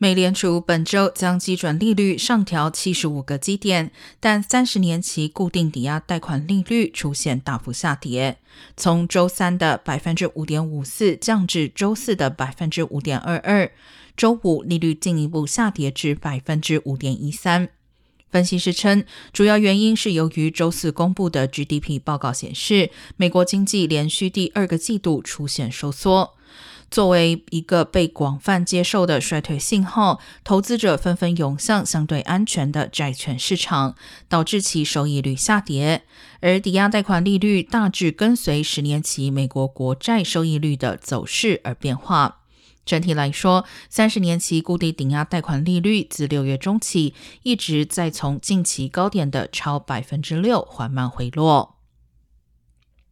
美联储本周将基准利率上调七十五个基点，但三十年期固定抵押贷款利率出现大幅下跌，从周三的百分之五点五四降至周四的百分之五点二二，周五利率进一步下跌至百分之五点一三。分析师称，主要原因是由于周四公布的 GDP 报告显示，美国经济连续第二个季度出现收缩。作为一个被广泛接受的衰退信号，投资者纷纷涌向相对安全的债券市场，导致其收益率下跌。而抵押贷款利率大致跟随十年期美国国债收益率的走势而变化。整体来说，三十年期固定抵押贷款利率自六月中起一直在从近期高点的超百分之六缓慢回落。